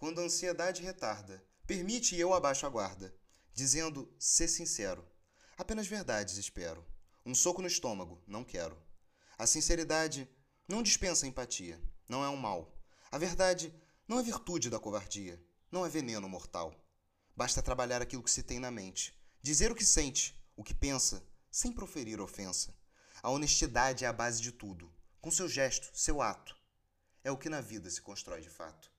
Quando a ansiedade retarda, permite e eu abaixo a guarda, dizendo: "Ser sincero. Apenas verdades espero. Um soco no estômago, não quero. A sinceridade não dispensa empatia, não é um mal. A verdade não é virtude da covardia, não é veneno mortal. Basta trabalhar aquilo que se tem na mente, dizer o que sente, o que pensa, sem proferir ofensa. A honestidade é a base de tudo, com seu gesto, seu ato. É o que na vida se constrói de fato.